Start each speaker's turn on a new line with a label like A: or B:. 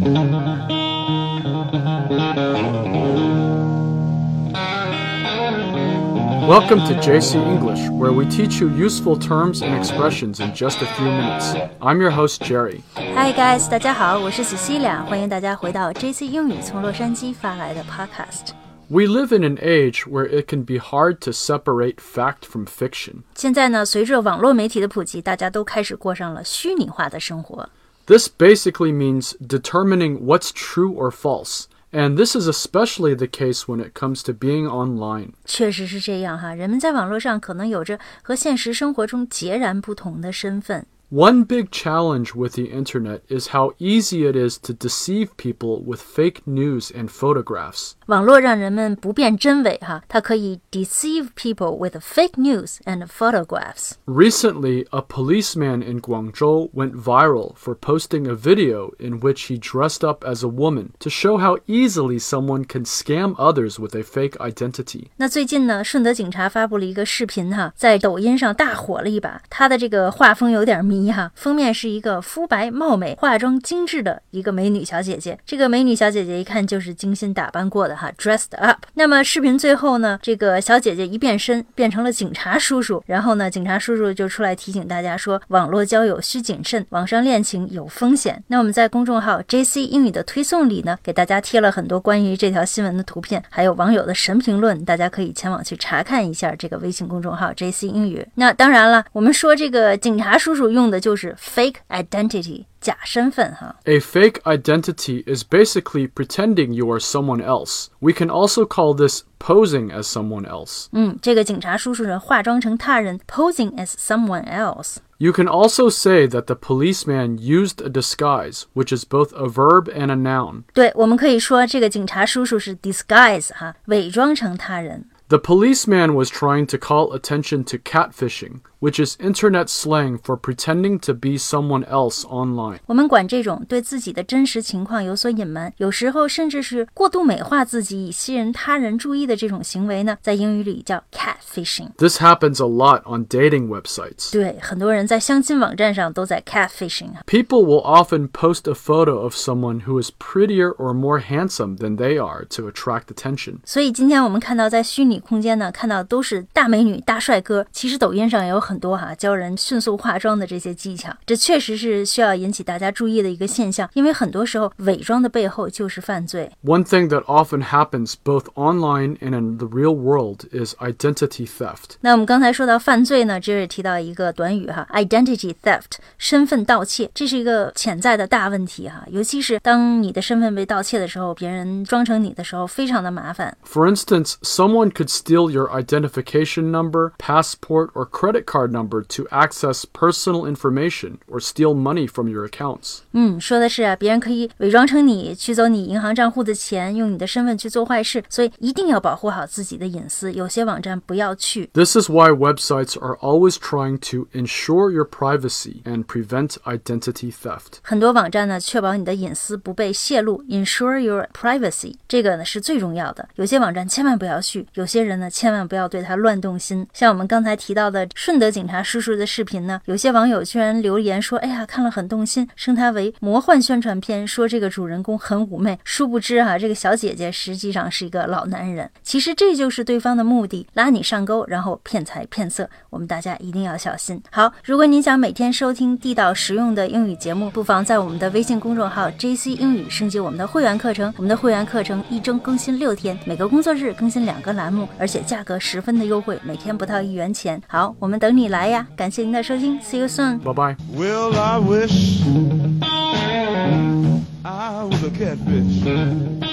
A: Welcome to JC English, where we teach you useful terms and expressions in just a few minutes. I'm your host Jerry.
B: Hi guys，大家好，我是 Cecilia，欢迎大家回到 JC 英语从洛杉矶发来的 Podcast。
A: We live in an age where it can be hard to separate fact from fiction.
B: 现在呢，随着网络媒体的普及，大家都开始过上了虚拟化的生活。
A: This basically means determining what's true or false, and this is especially the case when it comes to being online.
B: 确实是这样哈，人们在网络上可能有着和现实生活中截然不同的身份。
A: One big challenge with the internet is how easy it is to deceive people with fake news and photographs.
B: 网络让人们不辨真伪哈，它可以 deceive people with fake news and photographs。
A: Recently, a policeman in Guangzhou went viral for posting a video in which he dressed up as a woman to show how easily someone can scam others with a fake identity.
B: 那最近呢，顺德警察发布了一个视频哈，在抖音上大火了一把。他的这个画风有点迷 一哈，封面是一个肤白貌美、化妆精致的一个美女小姐姐。这个美女小姐姐一看就是精心打扮过的哈，dressed up。那么视频最后呢，这个小姐姐一变身变成了警察叔叔，然后呢，警察叔叔就出来提醒大家说，网络交友需谨慎，网上恋情有风险。那我们在公众号 JC 英语的推送里呢，给大家贴了很多关于这条新闻的图片，还有网友的神评论，大家可以前往去查看一下这个微信公众号 JC 英语。那当然了，我们说这个警察叔叔用的就是 fake identity 假身份哈。
A: A fake identity is basically pretending you are someone else. We can also call this posing as someone else.
B: 嗯，这个警察叔叔呢，化妆成他人，posing as someone else。
A: You can also say that the policeman used a disguise, which is both a verb and a noun.
B: 对，我们可以说这个警察叔叔是 disguise 哈，伪装成他人。
A: The policeman was trying to call attention to catfishing, which is internet slang for pretending to be someone else online.
B: 我们管这种对自己的真实情况有所隐瞒，有时候甚至是过度美化自己以吸引他人注意的这种行为呢，在英语里叫 catfishing。
A: This happens a lot on dating websites.
B: 对，很多人在相亲网站上都在 catfishing 啊。
A: People will often post a photo of someone who is prettier or more handsome than they are to attract attention.
B: 所以今天我们看到在虚拟空间呢，看到都是大美女、大帅哥。其实抖音上也有很 多哈、教人迅速化妆的这些技巧，这确实是需要引起大家注意的一个现象，因为很多时候伪装的背后就是犯罪。
A: One thing that often happens both online and in the real world is identity theft.
B: 那我们刚才说到犯罪呢，这是提到一个短语哈，identity theft，身份盗窃，这是一个潜在的大问题哈。尤其是当你的身份被盗窃的时候，别人装成你的时候，非常的麻烦。
A: For instance, someone could steal your identification number, passport, or credit card number to access personal information or steal money from your accounts.
B: 嗯，说的是啊，别人可以伪装成你，取走你银行账户的钱，用你的身份去做坏事，所以一定要保护好自己的隐私。有些网站不要去。
A: This is why websites are always trying to ensure your privacy and prevent identity theft.
B: 很多网站呢，确保你的隐私不被泄露，ensure your privacy，这个呢是最重要的。有些网站千万不要去，有些人呢千万不要对它乱动心。像我们刚才提到的顺德 警察叔叔的视频呢，有些网友居然留言说：“哎呀，看了很动心，称他为魔幻宣传片，说这个主人公很妩媚。”殊不知哈、这个小姐姐实际上是一个老男人。其实这就是对方的目的，拉你上钩，然后骗财骗色。我们大家一定要小心。好，如果您想每天收听地道实用的英语节目，不妨在我们的微信公众号 JC 英语升级我们的会员课程。我们的会员课程一周更新六天，每个工作日更新两个栏目，而且价格十分的优惠，每天不到一元钱。好，我们等你来呀！感谢您的收听，See you soon。
A: Bye bye.
C: Well, I wish I was a catfish.